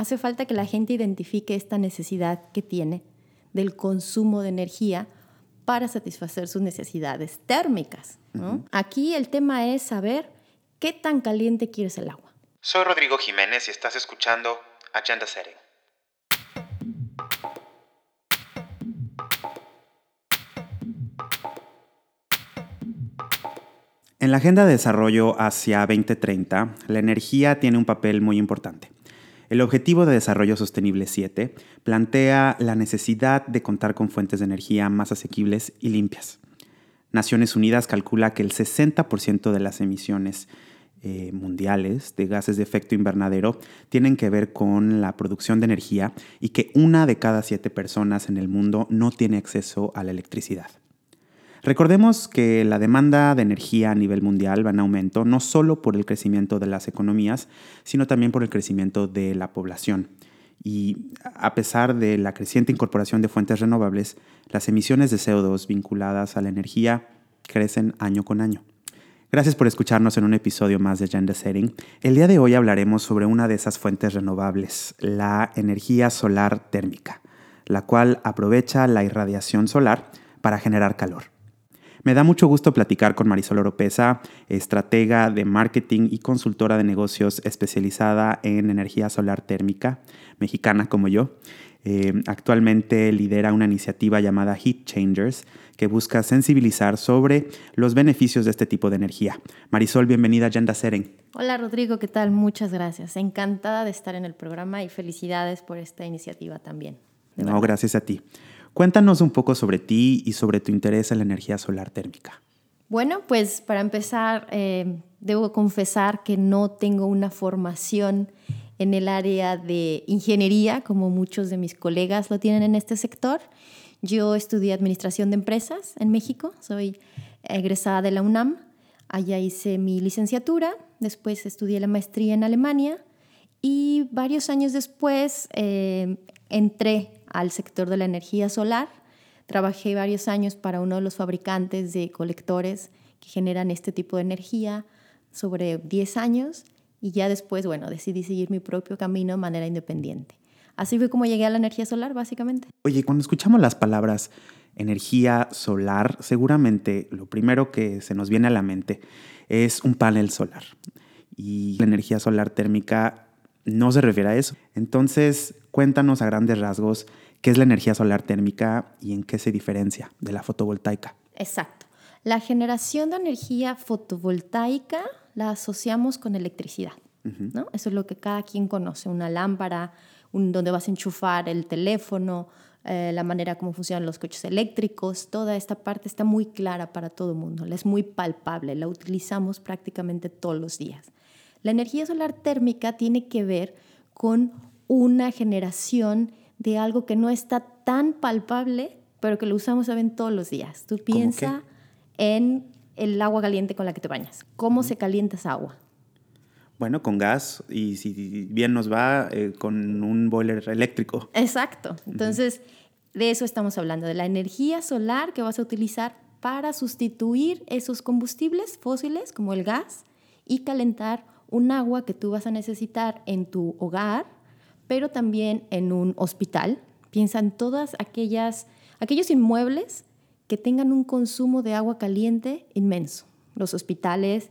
hace falta que la gente identifique esta necesidad que tiene del consumo de energía para satisfacer sus necesidades térmicas. Aquí el tema es saber qué tan caliente quieres el agua. Soy Rodrigo Jiménez y estás escuchando Agenda Setting. En la Agenda de Desarrollo hacia 2030, la energía tiene un papel muy importante. El Objetivo de Desarrollo Sostenible 7 plantea la necesidad de contar con fuentes de energía más asequibles y limpias. Naciones Unidas calcula que el 60% de las emisiones eh, mundiales de gases de efecto invernadero tienen que ver con la producción de energía y que una de cada siete personas en el mundo no tiene acceso a la electricidad. Recordemos que la demanda de energía a nivel mundial va en aumento no solo por el crecimiento de las economías, sino también por el crecimiento de la población. Y a pesar de la creciente incorporación de fuentes renovables, las emisiones de CO2 vinculadas a la energía crecen año con año. Gracias por escucharnos en un episodio más de Agenda Setting. El día de hoy hablaremos sobre una de esas fuentes renovables, la energía solar térmica, la cual aprovecha la irradiación solar para generar calor. Me da mucho gusto platicar con Marisol Oropesa, estratega de marketing y consultora de negocios especializada en energía solar térmica, mexicana como yo. Eh, actualmente lidera una iniciativa llamada Heat Changers que busca sensibilizar sobre los beneficios de este tipo de energía. Marisol, bienvenida a Agenda Seren. Hola Rodrigo, ¿qué tal? Muchas gracias. Encantada de estar en el programa y felicidades por esta iniciativa también. No, gracias a ti. Cuéntanos un poco sobre ti y sobre tu interés en la energía solar térmica. Bueno, pues para empezar, eh, debo confesar que no tengo una formación en el área de ingeniería, como muchos de mis colegas lo tienen en este sector. Yo estudié Administración de Empresas en México, soy egresada de la UNAM, allá hice mi licenciatura, después estudié la maestría en Alemania y varios años después eh, entré al sector de la energía solar. Trabajé varios años para uno de los fabricantes de colectores que generan este tipo de energía, sobre 10 años, y ya después, bueno, decidí seguir mi propio camino de manera independiente. Así fue como llegué a la energía solar, básicamente. Oye, cuando escuchamos las palabras energía solar, seguramente lo primero que se nos viene a la mente es un panel solar. Y la energía solar térmica no se refiere a eso. Entonces, cuéntanos a grandes rasgos qué es la energía solar térmica y en qué se diferencia de la fotovoltaica. Exacto. La generación de energía fotovoltaica la asociamos con electricidad. ¿no? Eso es lo que cada quien conoce, una lámpara, donde vas a enchufar el teléfono, eh, la manera como funcionan los coches eléctricos, toda esta parte está muy clara para todo el mundo, es muy palpable, la utilizamos prácticamente todos los días. La energía solar térmica tiene que ver con una generación de algo que no está tan palpable, pero que lo usamos saben todos los días. Tú piensa en el agua caliente con la que te bañas. ¿Cómo se calienta esa agua? Bueno, con gas y si bien nos va, eh, con un boiler eléctrico. Exacto. Entonces, de eso estamos hablando, de la energía solar que vas a utilizar para sustituir esos combustibles fósiles como el gas y calentar un agua que tú vas a necesitar en tu hogar, pero también en un hospital. Piensa en todas aquellas, aquellos inmuebles que tengan un consumo de agua caliente inmenso. Los hospitales,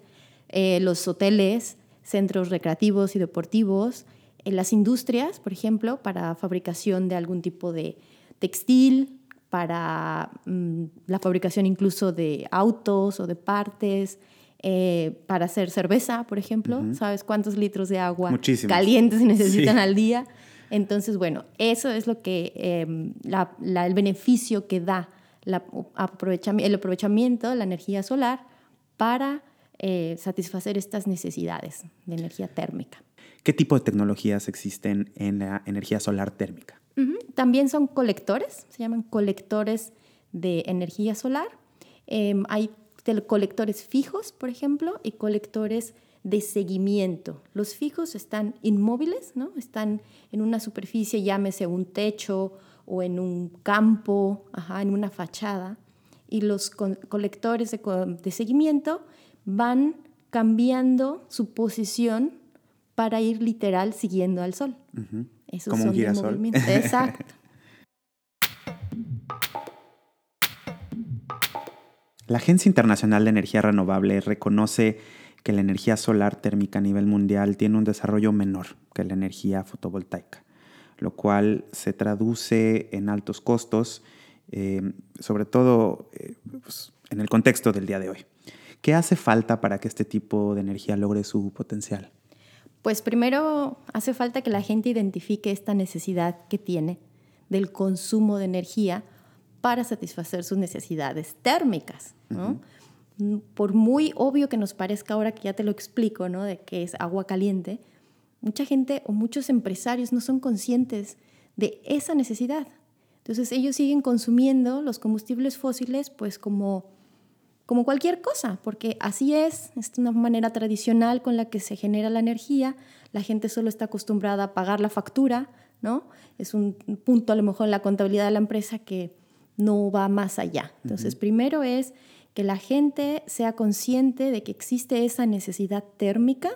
eh, los hoteles, centros recreativos y deportivos, en las industrias, por ejemplo, para fabricación de algún tipo de textil, para mm, la fabricación incluso de autos o de partes, eh, para hacer cerveza, por ejemplo. ¿Sabes cuántos litros de agua calientes se necesitan al día? Entonces, bueno, eso es lo que em, el beneficio que da la, el aprovechamiento de la energía solar para eh, satisfacer estas necesidades de energía térmica. ¿Qué tipo de tecnologías existen en la energía solar térmica? También son colectores, se llaman colectores de energía solar. Em, hay colectores fijos, por ejemplo, y colectores de seguimiento. Los fijos están inmóviles, ¿no? están en una superficie, llámese un techo o en un campo, en una fachada. Y los colectores de, seguimiento van cambiando su posición para ir literal siguiendo al sol. Como un girasol. Exacto. La Agencia Internacional de Energía Renovable reconoce que la energía solar térmica a nivel mundial tiene un desarrollo menor que la energía fotovoltaica, lo cual se traduce en altos costos, eh, sobre todo eh, pues, en el contexto del día de hoy. ¿Qué hace falta para que este tipo de energía logre su potencial? Pues primero hace falta que la gente identifique esta necesidad que tiene del consumo de energía para satisfacer sus necesidades térmicas. Por muy obvio que nos parezca ahora que ya te lo explico, ¿no? de que es agua caliente, mucha gente o muchos empresarios no son conscientes de esa necesidad. Entonces ellos siguen consumiendo los combustibles fósiles pues como, como cualquier cosa, porque así es, es una manera tradicional con la que se genera la energía, la gente solo está acostumbrada a pagar la factura, ¿no? Es un punto a lo mejor en la contabilidad de la empresa que no va más allá. Entonces, primero es que la gente sea consciente de que existe esa necesidad térmica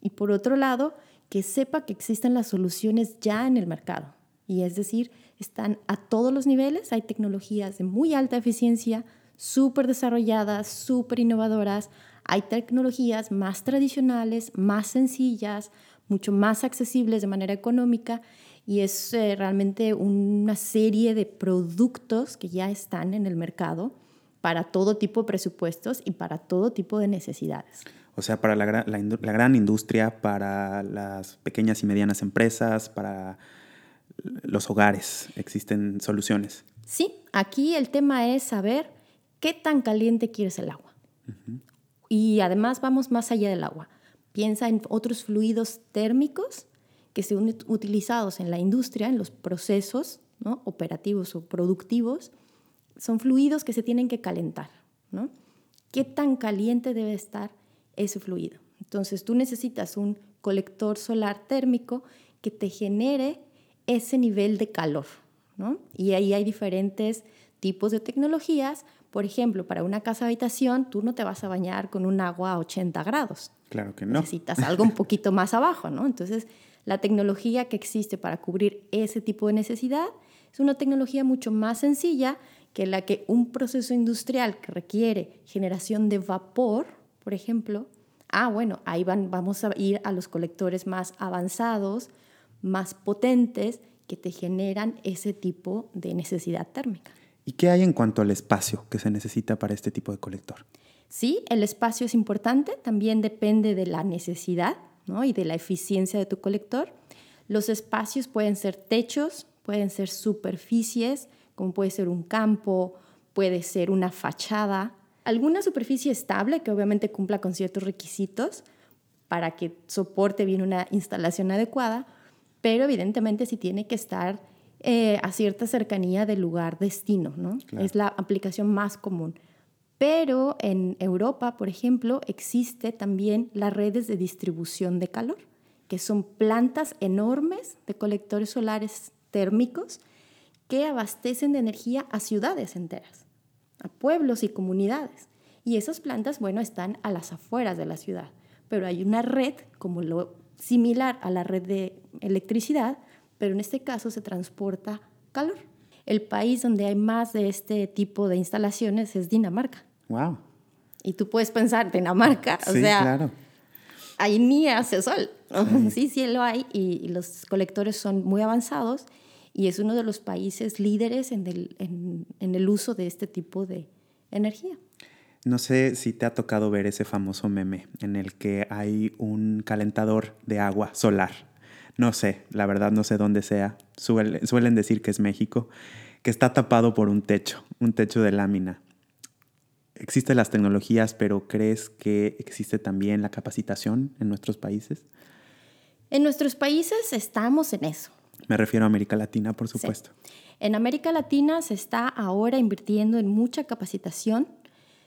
y por otro lado, que sepa que existen las soluciones ya en el mercado. Y es decir, están a todos los niveles, hay tecnologías de muy alta eficiencia, súper desarrolladas, súper innovadoras, hay tecnologías más tradicionales, más sencillas, mucho más accesibles de manera económica y es eh, realmente una serie de productos que ya están en el mercado para todo tipo de presupuestos y para todo tipo de necesidades. O sea, para la, la, gran industria, para las pequeñas y medianas empresas, para los hogares, existen soluciones. Sí, aquí el tema es saber qué tan caliente quieres el agua. Y además vamos más allá del agua. Piensa en otros fluidos térmicos que son utilizados en la industria, en los procesos operativos o productivos, son fluidos que se tienen que calentar. ¿no? ¿Qué tan caliente debe estar ese fluido? Entonces tú necesitas un colector solar térmico que te genere ese nivel de calor. ¿no? Y ahí hay diferentes tipos de tecnologías. Por ejemplo, para una casa habitación, tú no te vas a bañar con un agua a 80 grados. Claro que no. Necesitas algo un poquito más abajo, ¿no? Entonces, la tecnología que existe para cubrir ese tipo de necesidad es una tecnología mucho más sencilla que la que un proceso industrial que requiere generación de vapor, por ejemplo, ah, bueno, ahí van, vamos a ir a los colectores más avanzados, más potentes, que te generan ese tipo de necesidad térmica. ¿Y qué hay en cuanto al espacio que se necesita para este tipo de colector? Sí, el espacio es importante, también depende de la necesidad y de la eficiencia de tu colector. Los espacios pueden ser techos, pueden ser superficies, como puede ser un campo, puede ser una fachada, alguna superficie estable que obviamente cumpla con ciertos requisitos para que soporte bien una instalación adecuada, pero evidentemente sí tiene que estar eh, a cierta cercanía del lugar destino, ¿no? Es la aplicación más común. Pero en Europa, por ejemplo, existe también las redes de distribución de calor, que son plantas enormes de colectores solares térmicos que abastecen de energía a ciudades enteras, a pueblos y comunidades. Y esas plantas, bueno, están a las afueras de la ciudad, pero hay una red como lo similar a la red de electricidad, pero en este caso se transporta calor. El país donde hay más de este tipo de instalaciones es Dinamarca. Wow. Y tú puedes pensar, Dinamarca, o sea, claro. ahí ni hace sol. Sí. sí, lo hay y, los colectores son muy avanzados y es uno de los países líderes en el, en el uso de este tipo de energía. No sé si te ha tocado ver ese famoso meme en el que hay un calentador de agua solar. No sé, la verdad no sé dónde sea. Suelen decir que es México, que está tapado por un techo, un techo de lámina existen las tecnologías, pero ¿crees que existe también la capacitación en nuestros países? En nuestros países estamos en eso. Me refiero a América Latina, por supuesto. En América Latina se está ahora invirtiendo en mucha capacitación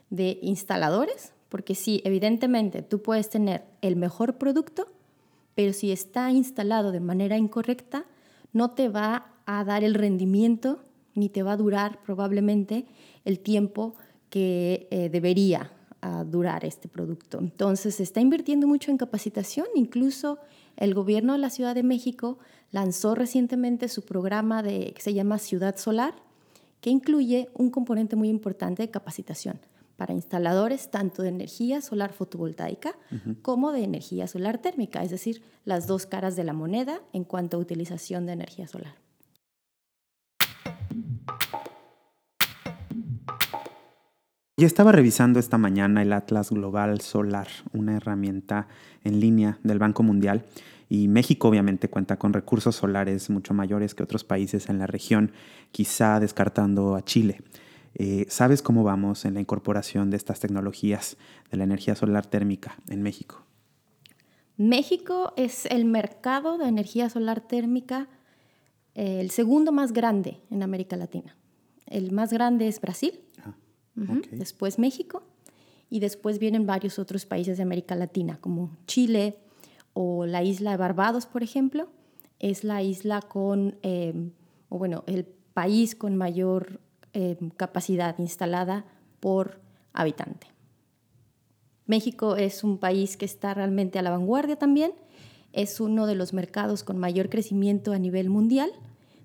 de instaladores, porque sí, evidentemente tú puedes tener el mejor producto, pero si está instalado de manera incorrecta, no te va a dar el rendimiento ni te va a durar probablemente el tiempo que eh, debería ah, durar este producto. Entonces, se está invirtiendo mucho en capacitación, incluso el gobierno de la Ciudad de México lanzó recientemente su programa de, que se llama Ciudad Solar, que incluye un componente muy importante de capacitación para instaladores tanto de energía solar fotovoltaica como de energía solar térmica, es decir, las dos caras de la moneda en cuanto a utilización de energía solar. Y estaba revisando esta mañana el Atlas Global Solar, una herramienta en línea del Banco Mundial. Y México obviamente cuenta con recursos solares mucho mayores que otros países en la región, quizá descartando a Chile. Eh, ¿Sabes cómo vamos en la incorporación de estas tecnologías de la energía solar térmica en México? México es el mercado de energía solar térmica eh, el segundo más grande en América Latina. El más grande es Brasil, después México y después vienen varios otros países de América Latina, como Chile o la isla de Barbados, por ejemplo. Es la isla con, em, o bueno, el país con mayor em, capacidad instalada por habitante. México es un país que está realmente a la vanguardia también. Es uno de los mercados con mayor crecimiento a nivel mundial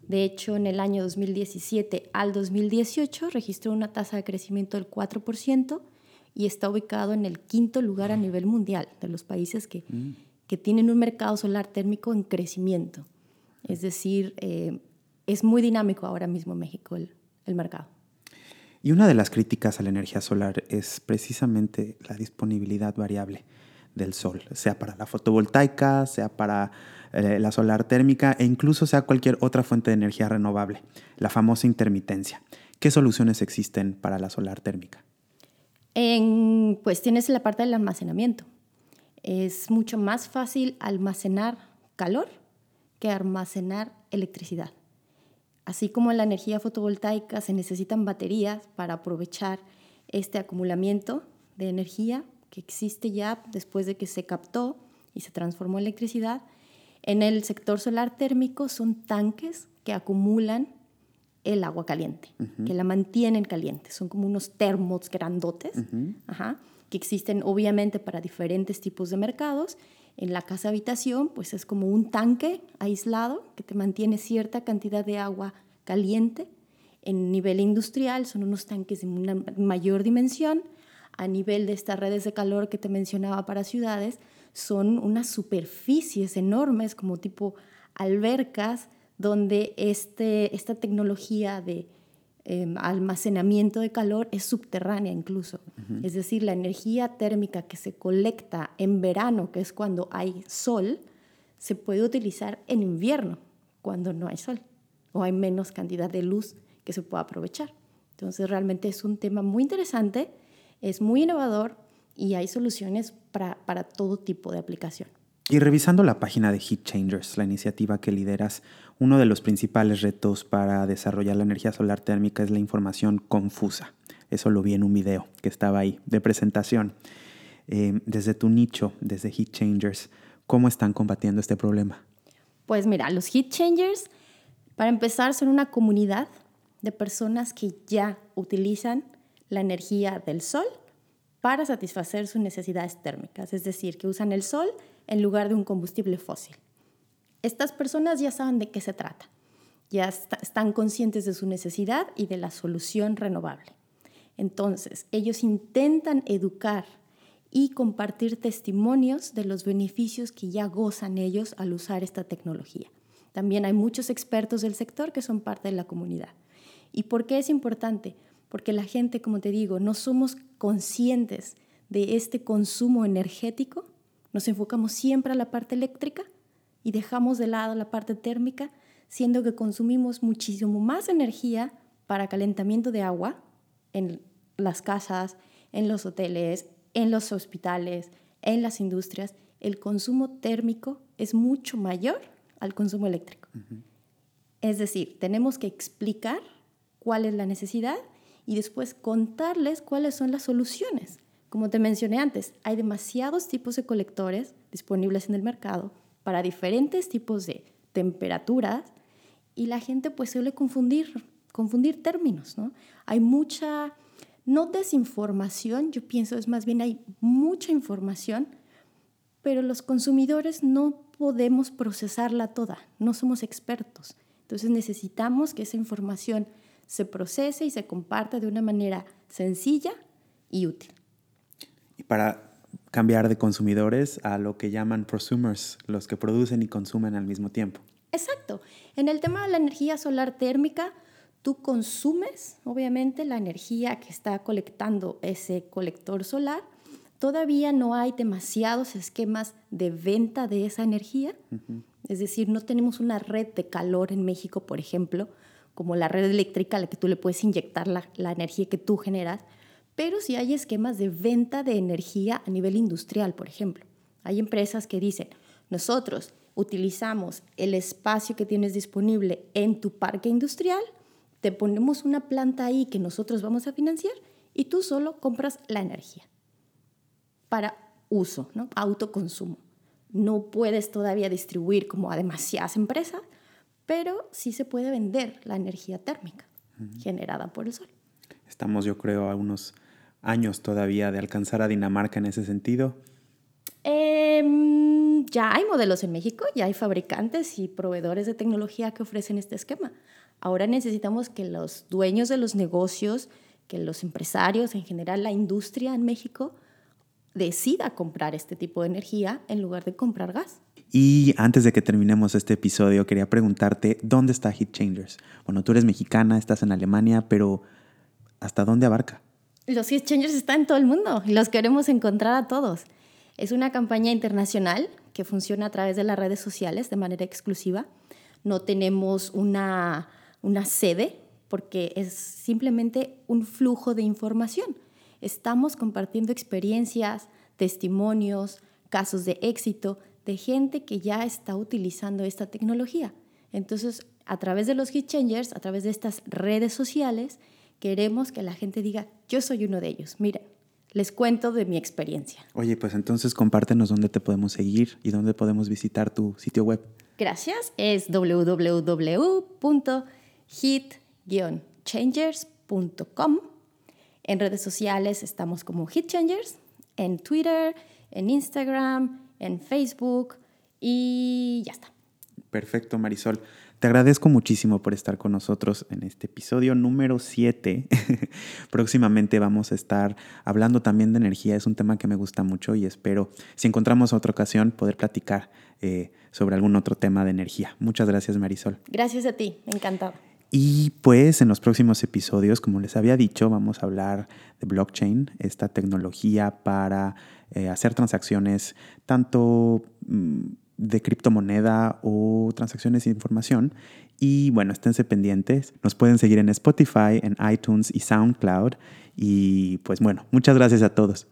de hecho, en el año 2017 al 2018 registró una tasa de crecimiento del 4% y está ubicado en el quinto lugar a nivel mundial de los países que, mm. que tienen un mercado solar térmico en crecimiento. Es decir, eh, es muy dinámico ahora mismo México el, el mercado. Y una de las críticas a la energía solar es precisamente la disponibilidad variable del sol, sea para la fotovoltaica, sea para eh, la solar térmica e incluso sea cualquier otra fuente de energía renovable, la famosa intermitencia. ¿Qué soluciones existen para la solar térmica? En, pues tienes la parte del almacenamiento. Es mucho más fácil almacenar calor que almacenar electricidad. Así como en la energía fotovoltaica se necesitan baterías para aprovechar este acumulamiento de energía que existe ya después de que se captó y se transformó en electricidad, en el sector solar térmico son tanques que acumulan el agua caliente, que la mantienen caliente. Son como unos termos grandotes, que existen obviamente para diferentes tipos de mercados. En la casa habitación, pues es como un tanque aislado que te mantiene cierta cantidad de agua caliente. En nivel industrial son unos tanques de una mayor dimensión. A nivel de estas redes de calor que te mencionaba para ciudades, son unas superficies enormes como tipo albercas donde este, esta tecnología de em, almacenamiento de calor es subterránea incluso. Es decir, la energía térmica que se colecta en verano, que es cuando hay sol, se puede utilizar en invierno, cuando no hay sol o hay menos cantidad de luz que se pueda aprovechar. Entonces realmente es un tema muy interesante, es muy innovador y hay soluciones para, para todo tipo de aplicación. Y revisando la página de Heat Changers, la iniciativa que lideras, uno de los principales retos para desarrollar la energía solar térmica es la información confusa. Eso lo vi en un video que estaba ahí de presentación. Eh, desde tu nicho, desde Heat Changers, ¿cómo están combatiendo este problema? Pues mira, los Heat Changers, para empezar, son una comunidad de personas que ya utilizan la energía del sol para satisfacer sus necesidades térmicas, es decir, que usan el sol en lugar de un combustible fósil. Estas personas ya saben de qué se trata, ya están conscientes de su necesidad y de la solución renovable. Entonces, ellos intentan educar y compartir testimonios de los beneficios que ya gozan ellos al usar esta tecnología. También hay muchos expertos del sector que son parte de la comunidad. ¿Y por qué es importante? Porque la gente, como te digo, no somos conscientes de este consumo energético, nos enfocamos siempre a la parte eléctrica y dejamos de lado la parte térmica, siendo que consumimos muchísimo más energía para calentamiento de agua en las casas, en los hoteles, en los hospitales, en las industrias. El consumo térmico es mucho mayor al consumo eléctrico. Es decir, tenemos que explicar cuál es la necesidad y después contarles cuáles son las soluciones. Como te mencioné antes, hay demasiados tipos de colectores disponibles en el mercado para diferentes tipos de temperaturas y la gente pues suele confundir, confundir términos, ¿no? Hay mucha, no desinformación, yo pienso es más bien hay mucha información, pero los consumidores no podemos procesarla toda, no somos expertos. Entonces necesitamos que esa información se procese y se comparta de una manera sencilla y útil. Y para cambiar de consumidores a lo que llaman prosumers, los que producen y consumen al mismo tiempo. Exacto. En el tema de la energía solar térmica, tú consumes, obviamente, la energía que está colectando ese colector solar. Todavía no hay demasiados esquemas de venta de esa energía. Es decir, no tenemos una red de calor en México, por ejemplo, como la red eléctrica a la que tú le puedes inyectar la, energía que tú generas, pero sí hay esquemas de venta de energía a nivel industrial, por ejemplo. Hay empresas que dicen, nosotros utilizamos el espacio que tienes disponible en tu parque industrial, te ponemos una planta ahí que nosotros vamos a financiar y tú solo compras la energía para uso, ¿no? autoconsumo. No puedes todavía distribuir como a demasiadas empresas, pero sí se puede vender la energía térmica generada por el sol. Estamos, yo creo, a unos años todavía de alcanzar a Dinamarca en ese sentido. Em, ya hay modelos en México, ya hay fabricantes y proveedores de tecnología que ofrecen este esquema. Ahora necesitamos que los dueños de los negocios, que los empresarios, en general la industria en México, decida comprar este tipo de energía en lugar de comprar gas. Y antes de que terminemos este episodio, quería preguntarte, ¿dónde está Heat Changers? Bueno, tú eres mexicana, estás en Alemania, pero ¿hasta dónde abarca? Los Heat Changers están en todo el mundo y los queremos encontrar a todos. Es una campaña internacional que funciona a través de las redes sociales de manera exclusiva. No tenemos una, una sede porque es simplemente un flujo de información. Estamos compartiendo experiencias, testimonios, casos de éxito de gente que ya está utilizando esta tecnología. Entonces, a través de los Heat Changers, a través de estas redes sociales, queremos que la gente diga, yo soy uno de ellos. Miren, les cuento de mi experiencia. Oye, pues entonces compártenos dónde te podemos seguir y dónde podemos visitar tu sitio web. Gracias. Es www.hit-changers.com. En redes sociales estamos como Hit Changers, en Twitter, en Instagram, en Facebook y ya está. Perfecto, Marisol. Te agradezco muchísimo por estar con nosotros en este episodio número 7. Próximamente vamos a estar hablando también de energía. Es un tema que me gusta mucho y espero, si encontramos otra ocasión, poder platicar eh, sobre algún otro tema de energía. Muchas gracias, Marisol. Gracias a ti, encantado. Y pues en los próximos episodios, como les había dicho, vamos a hablar de blockchain, esta tecnología para eh, hacer transacciones tanto... Mm, de criptomoneda o transacciones de información. Y bueno, esténse pendientes. Nos pueden seguir en Spotify, en iTunes y SoundCloud. Y pues bueno, muchas gracias a todos.